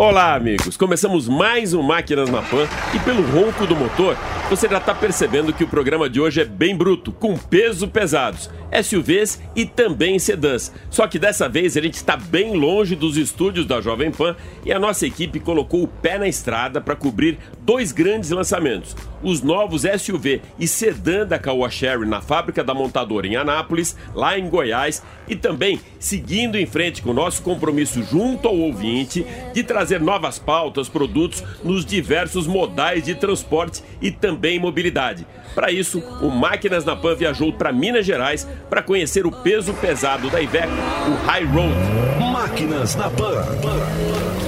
Olá, amigos! Começamos mais um Máquinas na Pan e pelo ronco do motor, você já está percebendo que o programa de hoje é bem bruto, com peso pesados, SUVs e também sedãs. Só que dessa vez a gente está bem longe dos estúdios da Jovem Pan e a nossa equipe colocou o pé na estrada para cobrir dois grandes lançamentos: os novos SUV e sedã da Caoa Sherry na fábrica da montadora em Anápolis, lá em Goiás, e também seguindo em frente com o nosso compromisso junto ao ouvinte de trazer novas pautas, produtos nos diversos modais de transporte e também mobilidade. Para isso, o Máquinas na Pan viajou para Minas Gerais para conhecer o peso pesado da Iveco, o High Road. Máquinas na Pan.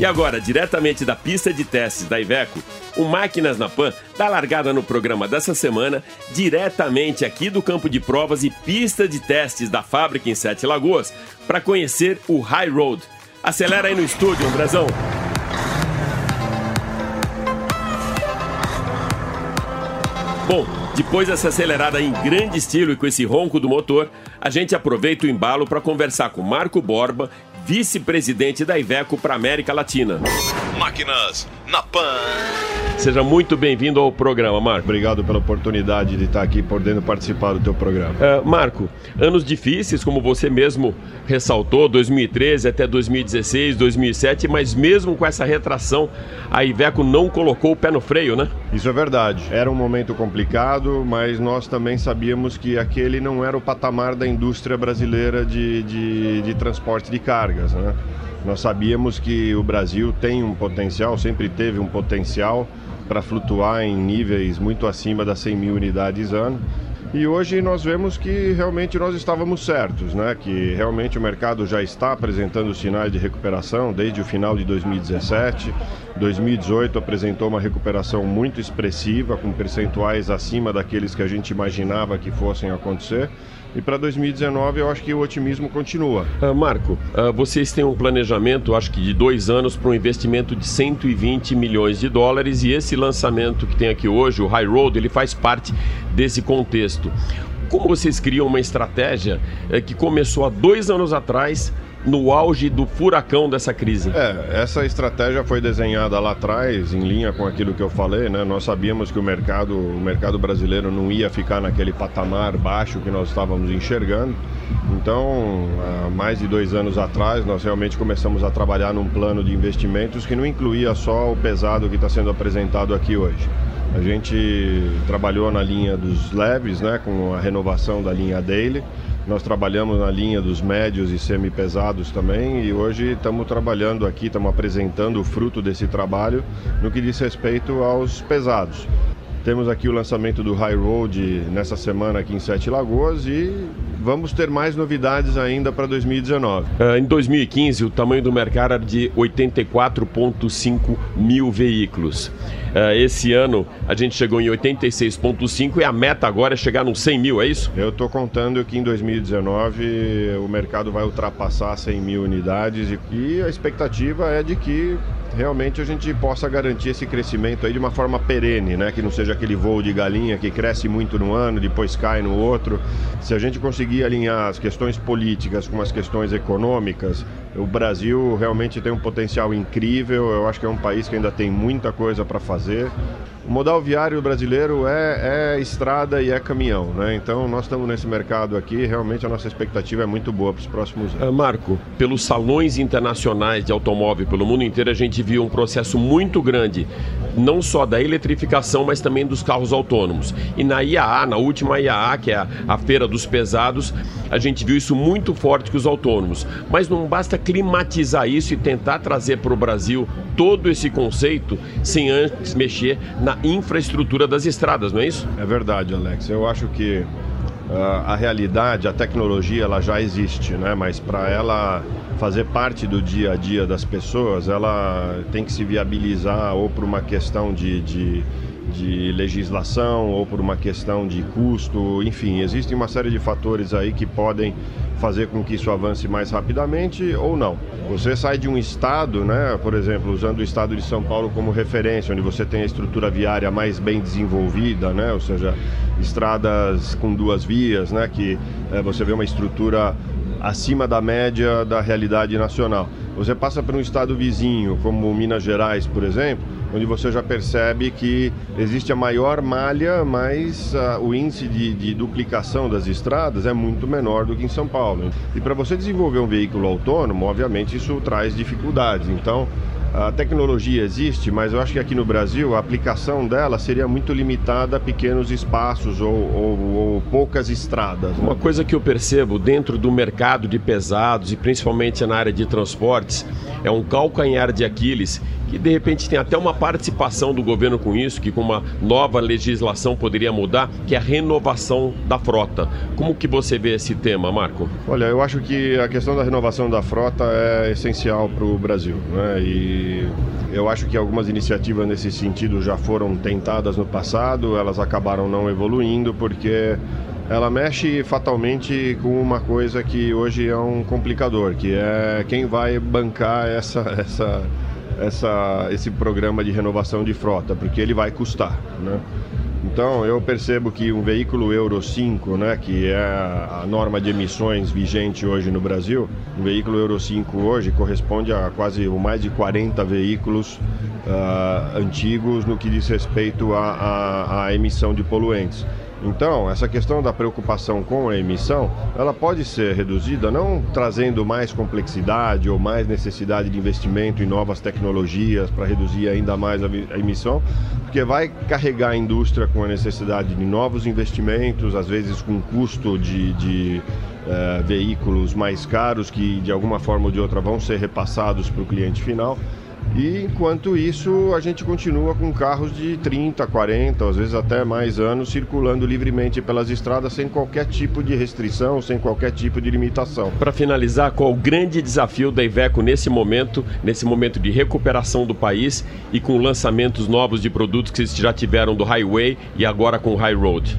E agora, diretamente da pista de testes da Iveco, o Máquinas na Pan dá largada no programa dessa semana, diretamente aqui do campo de provas e pista de testes da fábrica em Sete Lagoas, para conhecer o High Road. Acelera aí no estúdio, Andrezão. Bom, depois dessa acelerada em grande estilo e com esse ronco do motor, a gente aproveita o embalo para conversar com Marco Borba, vice-presidente da Iveco para América Latina. Máquinas na Pan. Seja muito bem-vindo ao programa, Marco. Obrigado pela oportunidade de estar aqui podendo participar do teu programa. Uh, Marco, anos difíceis, como você mesmo ressaltou, 2013 até 2016, 2007, mas mesmo com essa retração, a Iveco não colocou o pé no freio, né? Isso é verdade. Era um momento complicado, mas nós também sabíamos que aquele não era o patamar da indústria brasileira de, de, de transporte de cargas, né? Nós sabíamos que o Brasil tem um potencial, sempre teve um potencial para flutuar em níveis muito acima das 100 mil unidades ano. E hoje nós vemos que realmente nós estávamos certos, né? que realmente o mercado já está apresentando sinais de recuperação desde o final de 2017. 2018 apresentou uma recuperação muito expressiva, com percentuais acima daqueles que a gente imaginava que fossem acontecer. E para 2019 eu acho que o otimismo continua. Uh, Marco, uh, vocês têm um planejamento, acho que de dois anos, para um investimento de 120 milhões de dólares e esse lançamento que tem aqui hoje, o High Road, ele faz parte desse contexto. Como vocês criam uma estratégia uh, que começou há dois anos atrás no auge do furacão dessa crise? É, essa estratégia foi desenhada lá atrás, em linha com aquilo que eu falei, né? Nós sabíamos que o mercado, o mercado brasileiro não ia ficar naquele patamar baixo que nós estávamos enxergando. Então, há mais de dois anos atrás, nós realmente começamos a trabalhar num plano de investimentos que não incluía só o pesado que está sendo apresentado aqui hoje. A gente trabalhou na linha dos leves, né, com a renovação da linha Daily. Nós trabalhamos na linha dos médios e semi-pesados também e hoje estamos trabalhando aqui, estamos apresentando o fruto desse trabalho no que diz respeito aos pesados. Temos aqui o lançamento do High Road nessa semana aqui em Sete Lagoas e vamos ter mais novidades ainda para 2019. Uh, em 2015, o tamanho do mercado era de 84,5 mil veículos. Uh, esse ano a gente chegou em 86,5 e a meta agora é chegar nos 100 mil, é isso? Eu estou contando que em 2019 o mercado vai ultrapassar 100 mil unidades e, e a expectativa é de que realmente a gente possa garantir esse crescimento aí de uma forma perene, né? Que não seja aquele voo de galinha que cresce muito no ano, depois cai no outro. Se a gente conseguir alinhar as questões políticas com as questões econômicas, o Brasil realmente tem um potencial incrível. Eu acho que é um país que ainda tem muita coisa para fazer. O modal viário brasileiro é, é, estrada e é caminhão, né? Então nós estamos nesse mercado aqui, realmente a nossa expectativa é muito boa para os próximos anos. Uh, Marco, pelos salões internacionais de automóvel pelo mundo inteiro, a gente viu um processo muito grande, não só da eletrificação, mas também dos carros autônomos. E na IAA, na última IAA, que é a, feira dos pesados, a gente viu isso muito forte com os autônomos. Mas não basta climatizar isso e tentar trazer para o Brasil todo esse conceito sem antes mexer na infraestrutura das estradas, não é isso? É verdade, Alex. Eu acho que uh, a realidade, a tecnologia, ela já existe, né? Mas para ela fazer parte do dia a dia das pessoas, ela tem que se viabilizar ou por uma questão de, de de legislação ou por uma questão de custo, enfim, existem uma série de fatores aí que podem fazer com que isso avance mais rapidamente ou não. Você sai de um estado, né, por exemplo, usando o estado de São Paulo como referência, onde você tem a estrutura viária mais bem desenvolvida, né, ou seja, estradas com duas vias, né, que é, você vê uma estrutura acima da média da realidade nacional. Você passa para um estado vizinho, como Minas Gerais, por exemplo, onde você já percebe que existe a maior malha, mas uh, o índice de, de, duplicação das estradas é muito menor do que em São Paulo. E para você desenvolver um veículo autônomo, obviamente isso traz dificuldades. Então, a tecnologia existe, mas eu acho que aqui no Brasil a aplicação dela seria muito limitada a pequenos espaços ou, ou, ou poucas estradas. Né? Uma coisa que eu percebo dentro do mercado de pesados e principalmente na área de transportes é um calcanhar de Aquiles que de repente tem até uma participação do governo com isso, que com uma nova legislação poderia mudar, que é a renovação da frota. Como que você vê esse tema, Marco? Olha, eu acho que a questão da renovação da frota é essencial para o Brasil, né? E eu acho que algumas iniciativas nesse sentido já foram tentadas no passado, elas acabaram não evoluindo porque ela mexe fatalmente com uma coisa que hoje é um complicador, que é quem vai bancar essa essa essa, esse programa de renovação de frota, porque ele vai custar, né? Então eu percebo que um veículo Euro 5, né, que é a norma de emissões vigente hoje no Brasil, um veículo Euro 5 hoje corresponde a quase mais de 40 veículos uh, antigos no que diz respeito à emissão de poluentes. Então, essa questão da preocupação com a emissão, ela pode ser reduzida não trazendo mais complexidade ou mais necessidade de investimento em novas tecnologias para reduzir ainda mais a emissão, porque vai carregar a indústria com a necessidade de novos investimentos, às vezes com custo de, de uh, veículos mais caros que de alguma forma ou de outra vão ser repassados para o cliente final. E enquanto isso, a gente continua com carros de 30, 40, às vezes até mais anos, circulando livremente pelas estradas sem qualquer tipo de restrição, sem qualquer tipo de limitação. Para finalizar, qual o grande desafio da Iveco nesse momento, nesse momento de recuperação do país e com lançamentos novos de produtos que vocês já tiveram do Highway e agora com o High Road?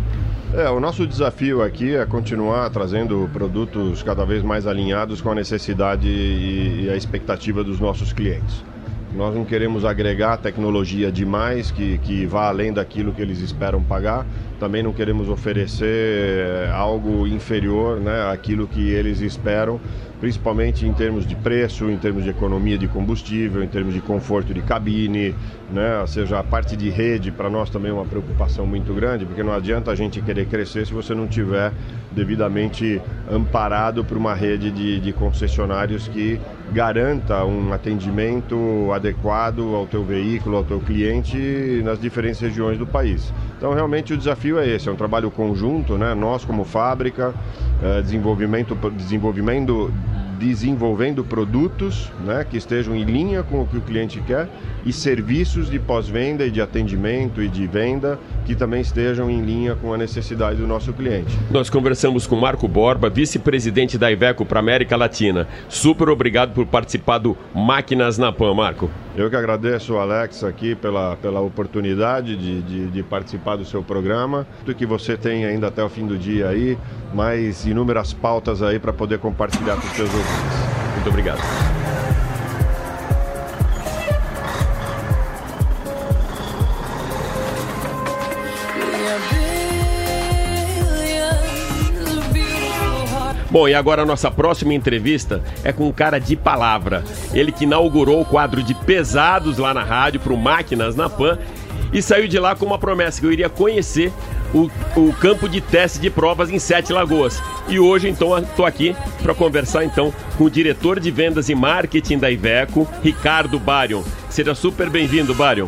É, o nosso desafio aqui é continuar trazendo produtos cada vez mais alinhados com a necessidade e a expectativa dos nossos clientes. Nós não queremos agregar tecnologia demais que, que vá além daquilo que eles esperam pagar. Também não queremos oferecer eh, algo inferior né, àquilo que eles esperam principalmente em termos de preço, em termos de economia de combustível, em termos de conforto de cabine, né? ou seja, a parte de rede para nós também é uma preocupação muito grande, porque não adianta a gente querer crescer se você não tiver devidamente amparado por uma rede de, de concessionários que garanta um atendimento adequado ao teu veículo, ao teu cliente nas diferentes regiões do país. Então, realmente o desafio é esse, é um trabalho conjunto, né? Nós como fábrica, eh, desenvolvimento, desenvolvimento desenvolvendo produtos né, que estejam em linha com o que o cliente quer e serviços de pós-venda e de atendimento e de venda que também estejam em linha com a necessidade do nosso cliente. Nós conversamos com Marco Borba, vice-presidente da Iveco para América Latina. Super obrigado por participar do Máquinas na Pan, Marco. Eu que agradeço, Alex, aqui pela, pela oportunidade de, de, de participar do seu programa. Do que você tem ainda até o fim do dia aí, mais inúmeras pautas aí para poder compartilhar com os seus ouvintes. Muito obrigado. Bom, e agora a nossa próxima entrevista é com um cara de palavra. Ele que inaugurou o quadro de pesados lá na rádio para o Máquinas na Pan e saiu de lá com uma promessa que eu iria conhecer o, o campo de teste de provas em Sete Lagoas. E hoje, então, estou aqui para conversar então com o diretor de vendas e marketing da Iveco, Ricardo Barion. Seja super bem-vindo, Barion.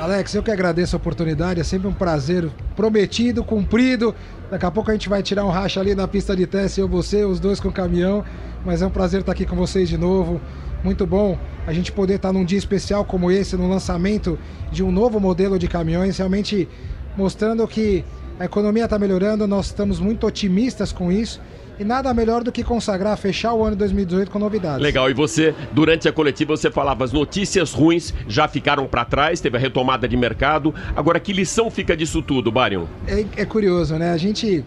Alex, eu que agradeço a oportunidade, é sempre um prazer prometido, cumprido. Daqui a pouco a gente vai tirar um racha ali na pista de teste, eu você, os dois com o caminhão. Mas é um prazer estar aqui com vocês de novo. Muito bom a gente poder estar num dia especial como esse, no lançamento de um novo modelo de caminhões, realmente mostrando que a economia está melhorando, nós estamos muito otimistas com isso. E nada melhor do que consagrar, fechar o ano 2018 com novidades. Legal, e você, durante a coletiva, você falava as notícias ruins já ficaram para trás, teve a retomada de mercado. Agora, que lição fica disso tudo, Barion? É, é curioso, né? A gente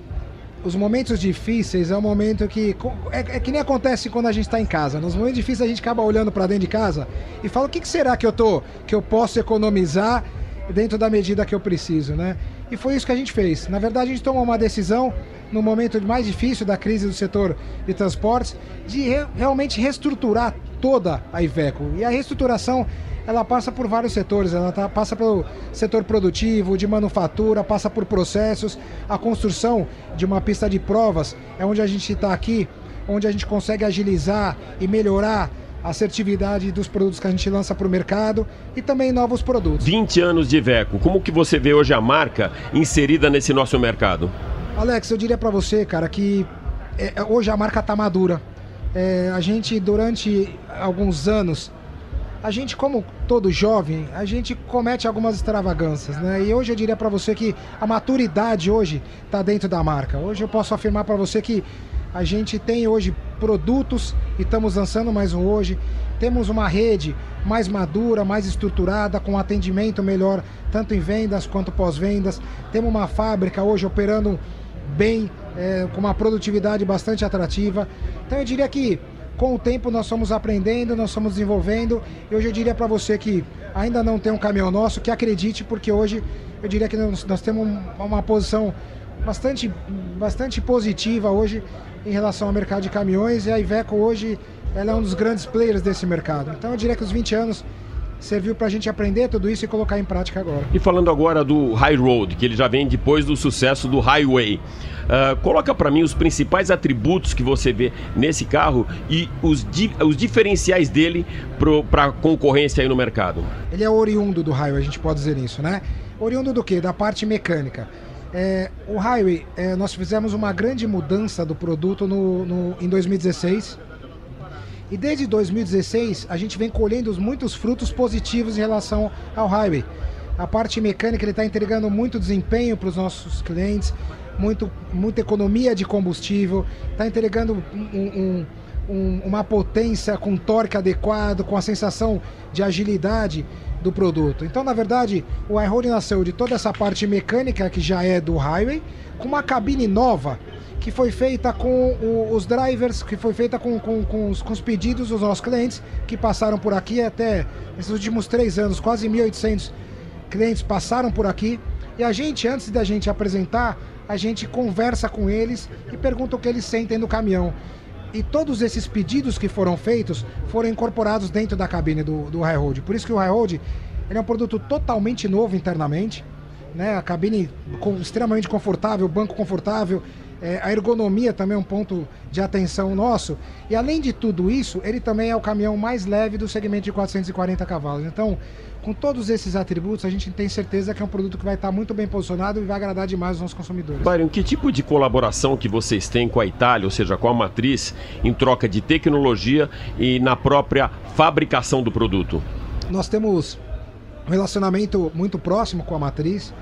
os momentos difíceis é um momento que é, é que nem acontece quando a gente está em casa. Nos momentos difíceis a gente acaba olhando para dentro de casa e fala o que, que, será que eu tô que eu posso economizar dentro da medida que eu preciso, né? E foi isso que a gente fez. Na verdade a gente tomou uma decisão no momento mais difícil da crise do setor de transportes, de re realmente reestruturar toda a Iveco. E a reestruturação ela passa por vários setores, ela tá, passa pelo setor produtivo, de manufatura, passa por processos, a construção de uma pista de provas, é onde a gente está aqui, onde a gente consegue agilizar e melhorar a assertividade dos produtos que a gente lança para o mercado e também novos produtos. 20 anos de Iveco, como que você vê hoje a marca inserida nesse nosso mercado? Alex, eu diria para você, cara, que é, é, hoje a marca está madura. É, a gente, durante alguns anos, a gente, como todo jovem, a gente comete algumas extravagâncias, né? E hoje eu diria para você que a maturidade hoje está dentro da marca. Hoje eu posso afirmar para você que a gente tem hoje produtos e estamos lançando mais um hoje. Temos uma rede mais madura, mais estruturada, com atendimento melhor, tanto em vendas quanto pós-vendas. Temos uma fábrica hoje operando bem, é, com uma produtividade bastante atrativa. Então eu diria que com o tempo nós estamos aprendendo, nós estamos desenvolvendo. Hoje eu diria para você que ainda não tem um caminhão nosso, que acredite, porque hoje eu diria que nós, nós temos uma posição bastante, bastante positiva hoje em relação ao mercado de caminhões e a Iveco hoje ela é um dos grandes players desse mercado. Então eu diria que os 20 anos serviu para a gente aprender tudo isso e colocar em prática agora. E falando agora do High Road, que ele já vem depois do sucesso do Highway, uh, coloca para mim os principais atributos que você vê nesse carro e os, di os diferenciais dele para concorrência aí no mercado. Ele é oriundo do Highway, a gente pode dizer isso, né? Oriundo do que? Da parte mecânica. É, o Highway, é, nós fizemos uma grande mudança do produto no, no, em 2016 e desde 2016 a gente vem colhendo muitos frutos positivos em relação ao highway. A parte mecânica ele está entregando muito desempenho para os nossos clientes, muito, muita economia de combustível, está entregando um, um, um, uma potência com torque adequado, com a sensação de agilidade do produto. Então, na verdade, o iRoad nasceu de toda essa parte mecânica que já é do highway, com uma cabine nova que foi feita com o, os drivers, que foi feita com, com, com, os, com, os, pedidos dos nossos clientes que passaram por aqui até esses últimos três anos, quase 1.800 clientes passaram por aqui. E a gente, antes da gente apresentar, a gente conversa com eles e pergunta o que eles sentem no caminhão. E todos esses pedidos que foram feitos foram incorporados dentro da cabine do, do High Road. Por isso que o High Road ele é um produto totalmente novo internamente. Né? A cabine com, extremamente confortável, banco confortável, é, a ergonomia também é um ponto de atenção nosso. E além de tudo isso, ele também é o caminhão mais leve do segmento de 440 cavalos. Então, com todos esses atributos, a gente tem certeza que é um produto que vai estar muito bem posicionado e vai agradar demais os nossos consumidores. Byron, que tipo de colaboração que vocês têm com a Itália, ou seja, com a matriz, em troca de tecnologia e na própria fabricação do produto? Nós temos um relacionamento muito próximo com a matriz.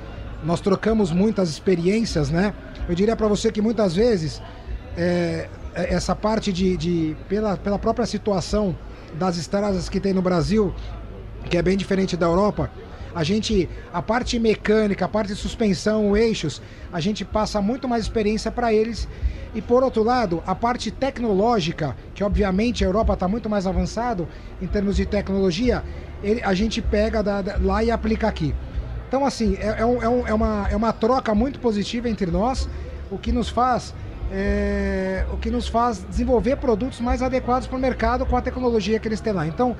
Nós trocamos muitas experiências, né? Eu diria para você que muitas vezes é, é, essa parte de, de pela, pela própria situação das estradas que tem no Brasil, que é bem diferente da Europa, a gente, a parte mecânica, a parte de suspensão, eixos, a gente passa muito mais experiência para eles. E por outro lado, a parte tecnológica, que obviamente a Europa está muito mais avançado em termos de tecnologia, ele, a gente pega da, da, lá e aplica aqui. Então, assim, é, é, é, um, é, uma, é uma troca muito positiva entre nós, o que nos faz. É, o que nos faz desenvolver produtos mais adequados para o mercado com a tecnologia que eles têm lá. Então,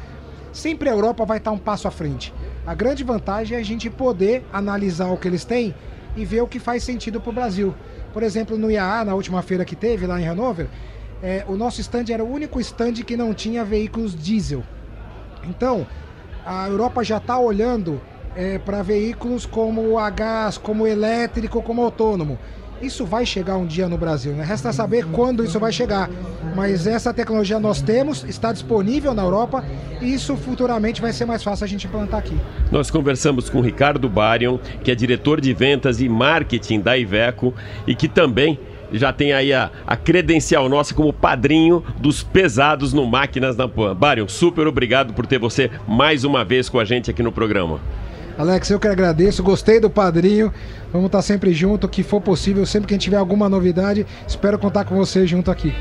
sempre a Europa vai estar um passo à frente. A grande vantagem é a gente poder analisar o que eles têm e ver o que faz sentido para o Brasil. Por exemplo, no IAA, na última feira que teve lá em Hanover, é, o nosso stand era o único stand que não tinha veículos diesel. Então, a Europa já está olhando é, para veículos como a gás, como elétrico, como autônomo. Isso vai chegar um dia no Brasil, né? Resta saber quando isso vai chegar. Mas essa tecnologia nós temos, está disponível na Europa e isso futuramente vai ser mais fácil a gente implantar aqui. Nós conversamos com Ricardo Barion, que é diretor de vendas e marketing da Iveco e que também já tem aí a, a credencial nossa como padrinho dos pesados no Máquinas na Pan. Barion, super obrigado por ter você mais uma vez com a gente aqui no programa. Alex, eu que agradeço, gostei do padrinho. Vamos estar sempre junto, que for possível, sempre que a gente tiver alguma novidade, espero contar com você junto aqui.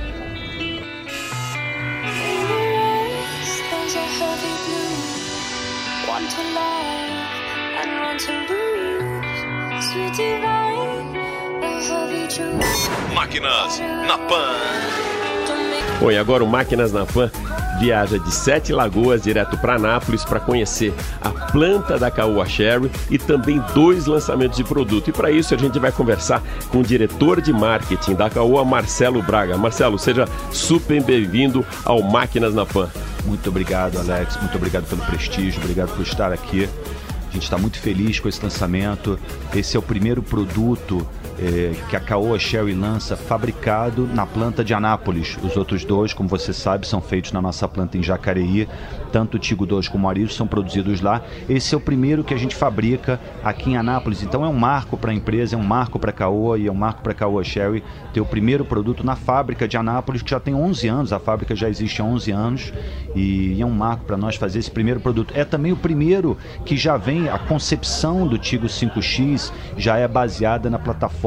Máquinas na Pan. E agora o Máquinas na Pan viaja de Sete Lagoas direto para Anápolis para conhecer a planta da Caoa Sherry e também dois lançamentos de produto. E para isso a gente vai conversar com o diretor de marketing da Caoa, Marcelo Braga. Marcelo, seja super bem-vindo ao Máquinas na Pan. Muito obrigado, Alex. Muito obrigado pelo prestígio, obrigado por estar aqui. A gente está muito feliz com esse lançamento. Esse é o primeiro produto é, que a Caoa Sherry lança fabricado na planta de Anápolis. Os outros dois, como você sabe, são feitos na nossa planta em Jacareí. Tanto o Tigo 2 como o Arizo são produzidos lá. Esse é o primeiro que a gente fabrica aqui em Anápolis. Então é um marco para a empresa, é um marco para a Caoa e é um marco para a Caoa Sherry ter o primeiro produto na fábrica de Anápolis, que já tem 11 anos. A fábrica já existe há 11 anos e é um marco para nós fazer esse primeiro produto. É também o primeiro que já vem, a concepção do Tigo 5X já é baseada na plataforma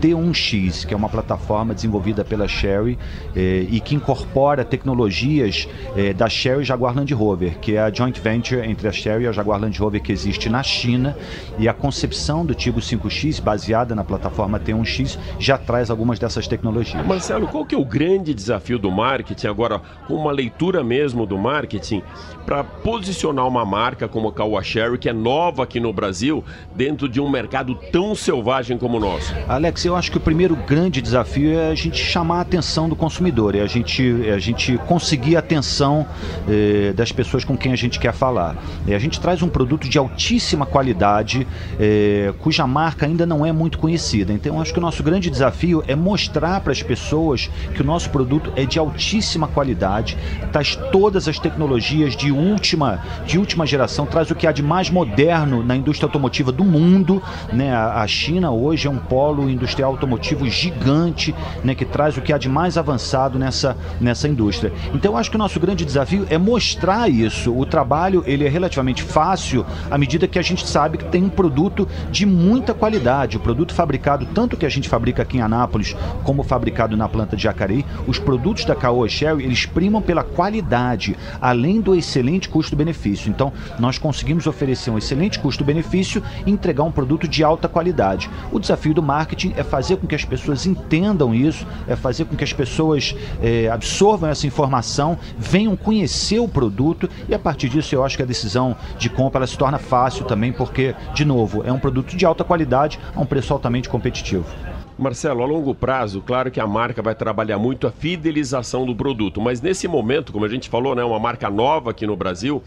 T1X, que é uma plataforma desenvolvida pela Sherry eh, e que incorpora tecnologias eh, da Sherry Jaguar Land Rover, que é a joint venture entre a Sherry e a Jaguar Land Rover que existe na China. E a concepção do Tigo 5X, baseada na plataforma T1X, já traz algumas dessas tecnologias. Marcelo, qual que é o grande desafio do marketing agora, com uma leitura mesmo do marketing, para posicionar uma marca como a Caoa Sherry, que é nova aqui no Brasil, dentro de um mercado tão selvagem como o nosso? Alex, eu acho que o primeiro grande desafio é a gente chamar a atenção do consumidor, é a gente, é a gente conseguir a atenção eh, das pessoas com quem a gente quer falar. É, a gente traz um produto de altíssima qualidade, eh, cuja marca ainda não é muito conhecida. Então, eu acho que o nosso grande desafio é mostrar para as pessoas que o nosso produto é de altíssima qualidade, traz todas as tecnologias de última, de última geração, traz o que há de mais moderno na indústria automotiva do mundo. Né? A, a China hoje é um polo industrial automotivo gigante, né, que traz o que há de mais avançado nessa, nessa indústria. Então acho que o nosso grande desafio é mostrar isso. O trabalho ele é relativamente fácil à medida que a gente sabe que tem um produto de muita qualidade. O produto fabricado, tanto que a gente fabrica aqui em Anápolis, como fabricado na planta de Jacareí, os produtos da Caoa Sherry, eles primam pela qualidade, além do excelente custo-benefício. Então, nós conseguimos oferecer um excelente custo-benefício e entregar um produto de alta qualidade. O desafio do marketing é fazer com que as pessoas entendam isso, é fazer com que as pessoas é, absorvam essa informação, venham conhecer o produto e a partir disso eu acho que a decisão de compra ela se torna fácil também, porque, de novo, é um produto de alta qualidade a um preço altamente competitivo. Marcelo, a longo prazo, claro que a marca vai trabalhar muito a fidelização do produto, mas nesse momento, como a gente falou, né, uma marca nova aqui no Brasil,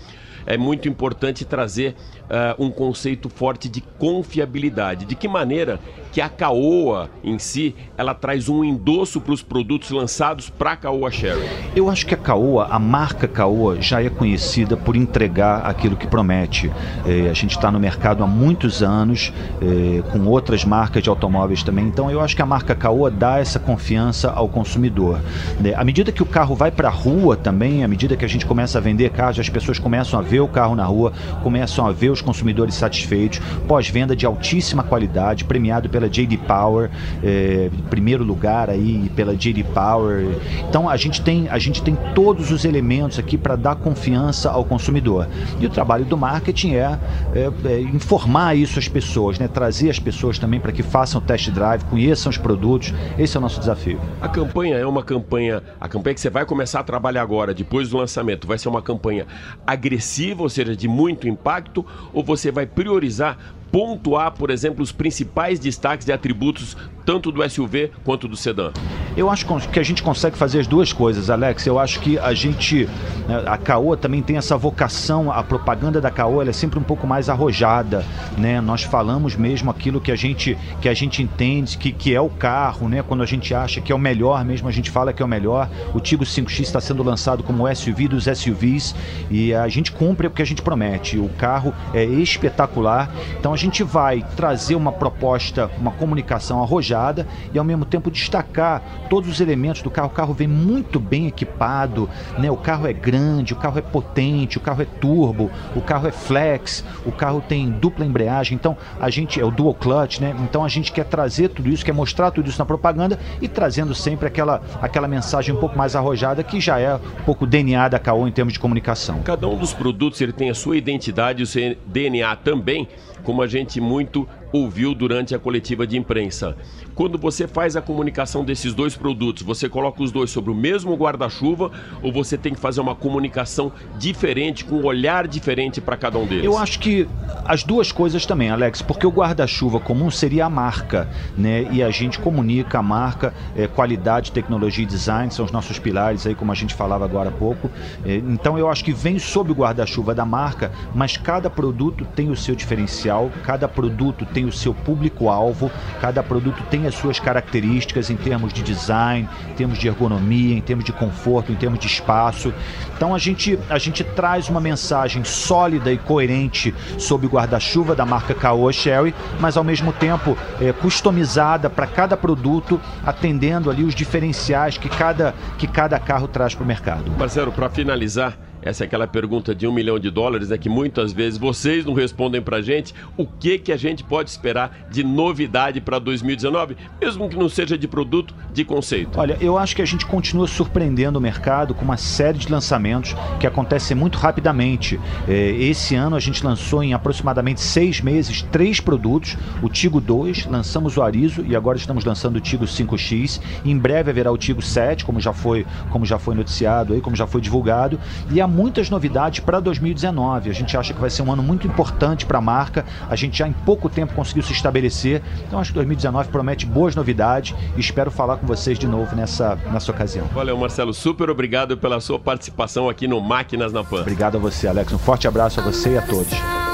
é muito importante trazer uh, um conceito forte de confiabilidade. De que maneira que a Caoa em si, ela traz um endosso para os produtos lançados para a Caoa Sherry? Eu acho que a Caoa, a marca Caoa, já é conhecida por entregar aquilo que promete. É, a gente está no mercado há muitos anos, é, com outras marcas de automóveis também, então eu acho que a marca Caoa dá essa confiança ao consumidor. É, à medida que o carro vai para a rua também, à medida que a gente começa a vender carros, as pessoas começam a ver o carro na rua, começam a ver os consumidores satisfeitos, pós-venda de altíssima qualidade, premiado pela JD Power, é, primeiro lugar aí pela JD Power. Então a gente tem, a gente tem todos os elementos aqui para dar confiança ao consumidor. E o trabalho do marketing é, é, é informar isso às pessoas, né? trazer as pessoas também para que façam test drive, conheçam os produtos. Esse é o nosso desafio. A campanha é uma campanha, a campanha que você vai começar a trabalhar agora, depois do lançamento, vai ser uma campanha agressiva, ou seja, de muito impacto, ou você vai priorizar pontuar, por exemplo, os principais destaques de atributos tanto do SUV quanto do sedã? Eu acho que a gente consegue fazer as duas coisas, Alex. Eu acho que a gente, né, a Caoa também tem essa vocação, a propaganda da Caoa é sempre um pouco mais arrojada, né? Nós falamos mesmo aquilo que a gente, que a gente entende, que, que é o carro, né? Quando a gente acha que é o melhor mesmo, a gente fala que é o melhor. O Tigo 5X está sendo lançado como SUV dos SUVs e a gente cumpre o que a gente promete. O carro é espetacular, então a gente vai trazer uma proposta, uma comunicação arrojada e ao mesmo tempo destacar todos os elementos do carro. O carro vem muito bem equipado, né? O carro é grande, o carro é potente, o carro é turbo, o carro é flex, o carro tem dupla embreagem. Então a gente é o dual clutch, né? Então a gente quer trazer tudo isso, quer mostrar tudo isso na propaganda e trazendo sempre aquela aquela mensagem um pouco mais arrojada que já é um pouco DNA da Caoa em termos de comunicação. Cada um dos produtos ele tem a sua identidade, o seu DNA também, como a gente muito ouviu durante a coletiva de imprensa. Quando você faz a comunicação desses dois produtos, você coloca os dois sobre o mesmo guarda-chuva ou você tem que fazer uma comunicação diferente, com um olhar diferente para cada um deles? Eu acho que as duas coisas também, Alex, porque o guarda-chuva comum seria a marca, né? E a gente comunica a marca, é, qualidade, tecnologia e design, são os nossos pilares aí, como a gente falava agora há pouco. É, então eu acho que vem sob o guarda-chuva da marca, mas cada produto tem o seu diferencial, cada produto tem o seu público-alvo, cada produto tem as suas características em termos de design, em termos de ergonomia, em termos de conforto, em termos de espaço. Então a gente, a gente traz uma mensagem sólida e coerente sob o guarda-chuva da marca Caoa Sherry, mas ao mesmo tempo é, customizada para cada produto, atendendo ali os diferenciais que cada, que cada carro traz para o mercado. Marcelo, para finalizar, essa é aquela pergunta de um milhão de dólares, né? Que muitas vezes vocês não respondem pra gente. O que que a gente pode esperar de novidade para 2019, mesmo que não seja de produto, de conceito? Olha, eu acho que a gente continua surpreendendo o mercado com uma série de lançamentos que acontecem muito rapidamente. É, esse ano a gente lançou em aproximadamente seis meses três produtos: o Tigo 2, lançamos o Arizo e agora estamos lançando o Tigo 5X. Em breve haverá o Tigo 7, como já foi, como já foi noticiado aí, como já foi divulgado. E a muitas novidades para 2019. A gente acha que vai ser um ano muito importante para a marca. A gente já em pouco tempo conseguiu se estabelecer. Então acho que 2019 promete boas novidades e espero falar com vocês de novo nessa, nessa ocasião. Valeu, Marcelo. Super obrigado pela sua participação aqui no Máquinas na Pan. Obrigado a você, Alex. Um forte abraço a você e a todos.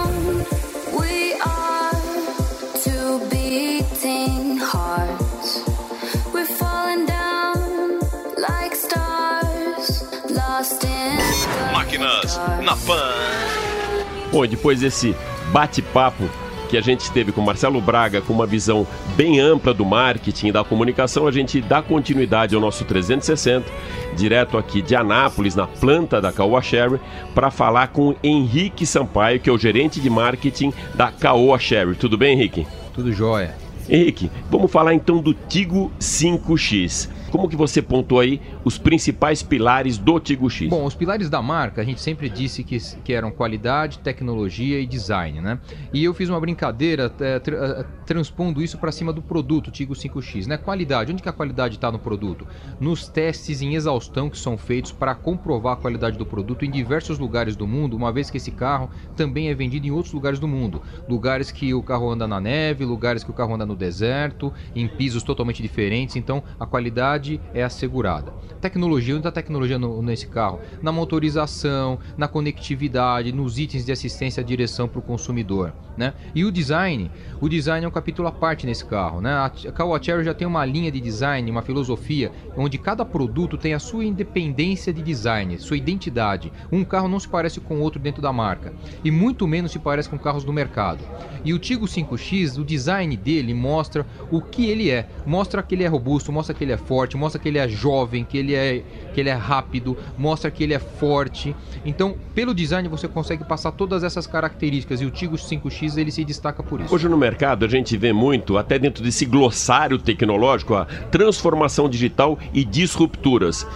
Na Pan. Bom, depois desse bate-papo que a gente teve com Marcelo Braga, com uma visão bem ampla do marketing e da comunicação, a gente dá continuidade ao nosso 360, direto aqui de Anápolis, na planta da Caoa Sherry, para falar com Henrique Sampaio, que é o gerente de marketing da Caoa Sherry. Tudo bem, Henrique? Tudo jóia. Henrique, vamos falar então do Tigo 5X. Como que você pontou aí os principais pilares do Tigo X? Bom, os pilares da marca, a gente sempre disse que, que eram qualidade, tecnologia e design, né? E eu fiz uma brincadeira é, tra transpondo isso para cima do produto Tigo 5X, né? Qualidade, onde que a qualidade está no produto? Nos testes em exaustão que são feitos para comprovar a qualidade do produto em diversos lugares do mundo, uma vez que esse carro também é vendido em outros lugares do mundo. Lugares que o carro anda na neve, lugares que o carro anda no deserto, em pisos totalmente diferentes, então a qualidade qualidade é assegurada. Tecnologia, onde está tecnologia no, nesse carro? Na motorização, na conectividade, nos itens de assistência à direção para o consumidor. Né? E o design, o design é um capítulo à parte nesse carro. Né? A Caoa Cherry já tem uma linha de design, uma filosofia, onde cada produto tem a sua independência de design, sua identidade. Um carro não se parece com outro dentro da marca, e muito menos se parece com carros do mercado. E o Tigo 5X, o design dele mostra o que ele é, mostra que ele é robusto, mostra que ele é forte, mostra que ele é jovem, que ele é, que ele é rápido, mostra que ele é forte. Então, pelo design você consegue passar todas essas características e o Tigos 5X ele se destaca por isso. Hoje no mercado a gente vê muito, até dentro desse glossário tecnológico, a transformação digital e disrupturas.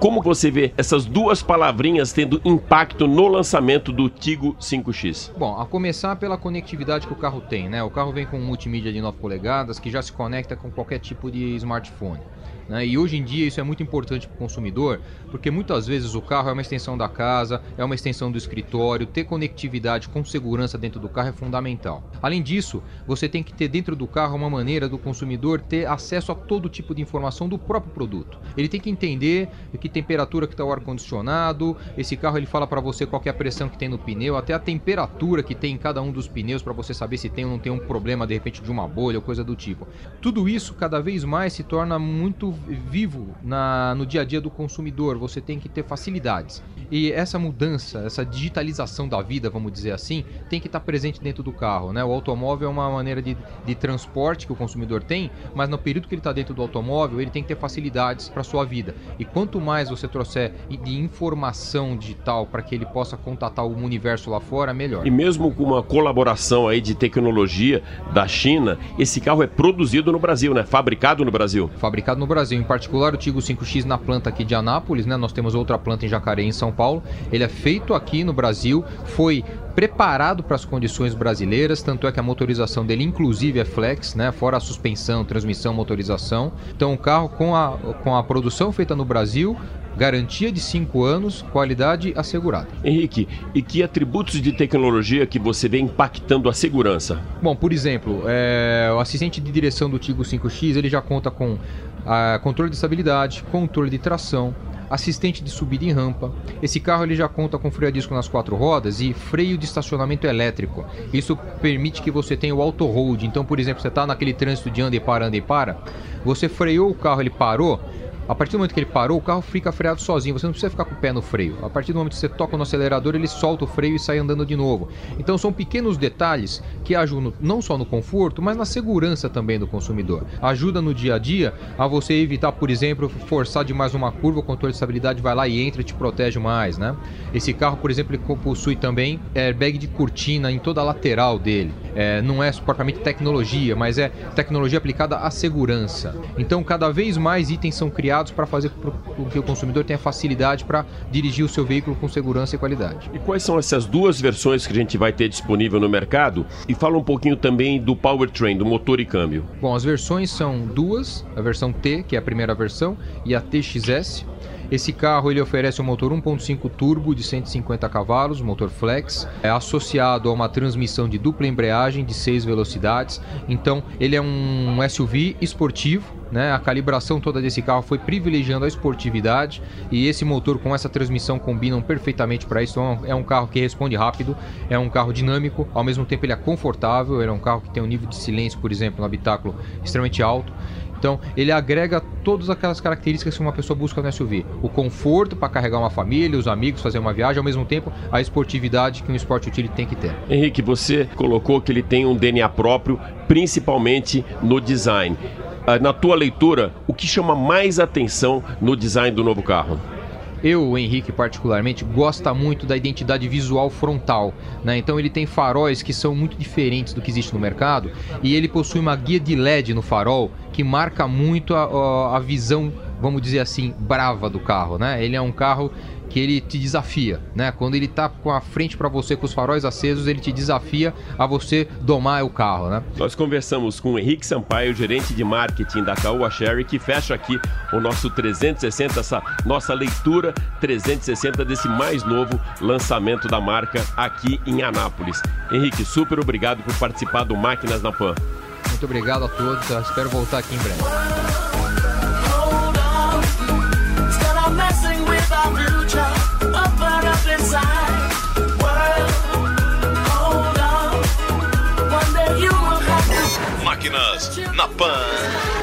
Como você vê essas duas palavrinhas tendo impacto no lançamento do Tigo 5X? Bom, a começar pela conectividade que o carro tem, né? O carro vem com um multimídia de 9 polegadas que já se conecta com qualquer tipo de smartphone. Né? E hoje em dia isso é muito importante para o consumidor, porque muitas vezes o carro é uma extensão da casa, é uma extensão do escritório, ter conectividade com segurança dentro do carro é fundamental. Além disso, você tem que ter dentro do carro uma maneira do consumidor ter acesso a todo tipo de informação do próprio produto. Ele tem que entender que temperatura que está o ar-condicionado, esse carro ele fala para você qual é a pressão que tem no pneu, até a temperatura que tem em cada um dos pneus para você saber se tem ou não tem um problema de repente de uma bolha ou coisa do tipo. Tudo isso cada vez mais se torna muito vivo na, no dia a dia do consumidor. Você tem que ter facilidades. E essa mudança, essa digitalização da vida, vamos dizer assim, tem que estar presente dentro do carro. Né? O automóvel é uma maneira de, de transporte que o consumidor tem, mas no período que ele está dentro do automóvel, ele tem que ter facilidades para sua vida. E quanto mais você trouxer de informação digital para que ele possa contatar o universo lá fora, melhor. E mesmo com uma colaboração aí de tecnologia da China, esse carro é produzido no Brasil, né? Fabricado no Brasil. Fabricado no Brasil, em particular o Tigo 5X na planta aqui de Anápolis, né? Nós temos outra planta em Jacareí, em São Paulo. Ele é feito aqui no Brasil, foi preparado para as condições brasileiras, tanto é que a motorização dele inclusive é flex, né? Fora a suspensão, transmissão, motorização. Então o carro com a, com a produção feita no Brasil, garantia de 5 anos, qualidade assegurada. Henrique, e que atributos de tecnologia que você vê impactando a segurança? Bom, por exemplo, é, o assistente de direção do Tigo 5X ele já conta com controle de estabilidade, controle de tração, assistente de subida em rampa. Esse carro ele já conta com freio a disco nas quatro rodas e freio de estacionamento elétrico. Isso permite que você tenha o auto hold. Então, por exemplo, você está naquele trânsito de anda e para, anda e para, você freou o carro, ele parou, a partir do momento que ele parou, o carro fica freado sozinho. Você não precisa ficar com o pé no freio. A partir do momento que você toca no acelerador, ele solta o freio e sai andando de novo. Então são pequenos detalhes que ajudam não só no conforto, mas na segurança também do consumidor. Ajuda no dia a dia a você evitar, por exemplo, forçar demais uma curva, o controle de estabilidade vai lá e entra e te protege mais, né? Esse carro, por exemplo, ele possui também airbag de cortina em toda a lateral dele. É, não é propriamente tecnologia, mas é tecnologia aplicada à segurança. Então, cada vez mais itens são criados para fazer com que o consumidor tenha facilidade para dirigir o seu veículo com segurança e qualidade. E quais são essas duas versões que a gente vai ter disponível no mercado? E fala um pouquinho também do powertrain, do motor e câmbio. Bom, as versões são duas, a versão T, que é a primeira versão, e a TXS. Esse carro ele oferece um motor 1.5 turbo de 150 cavalos, motor flex, é associado a uma transmissão de dupla embreagem de 6 velocidades. Então, ele é um SUV esportivo, né? A calibração toda desse carro foi privilegiando a esportividade e esse motor com essa transmissão combinam perfeitamente para isso. Então, é um carro que responde rápido, é um carro dinâmico, ao mesmo tempo ele é confortável, ele é um carro que tem um nível de silêncio, por exemplo, no habitáculo extremamente alto. Então, ele agrega todas aquelas características que uma pessoa busca no SUV. O conforto para carregar uma família, os amigos, fazer uma viagem, ao mesmo tempo a esportividade que um Sport Utility tem que ter. Henrique, você colocou que ele tem um DNA próprio, principalmente no design. Ah, na tua leitura, o que chama mais atenção no design do novo carro? Eu, o Henrique particularmente, gosta muito da identidade visual frontal. Né? Então ele tem faróis que são muito diferentes do que existe no mercado e ele possui uma guia de LED no farol que marca muito a, a visão, vamos dizer assim, brava do carro. Né? Ele é um carro que ele te desafia, né? Quando ele tá com a frente para você com os faróis acesos, ele te desafia a você domar o carro, né? Nós conversamos com o Henrique Sampaio, gerente de marketing da Caoa Sherry, que fecha aqui o nosso 360, essa nossa leitura 360 desse mais novo lançamento da marca aqui em Anápolis. Henrique, super obrigado por participar do Máquinas na Pan. Muito obrigado a todos, Eu espero voltar aqui em breve. Na Pan.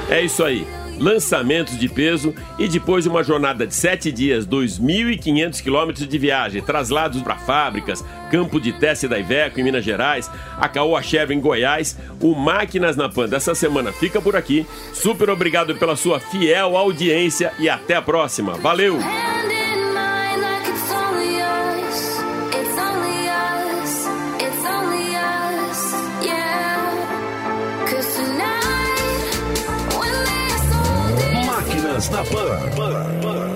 É isso aí. Lançamentos de peso e depois de uma jornada de 7 dias, 2.500 quilômetros de viagem, traslados para fábricas, campo de teste da Iveco em Minas Gerais, a Caoa Chevrolet em Goiás, o Máquinas na Pan dessa semana fica por aqui. Super obrigado pela sua fiel audiência e até a próxima. Valeu! Na Pan. Pan, Pan.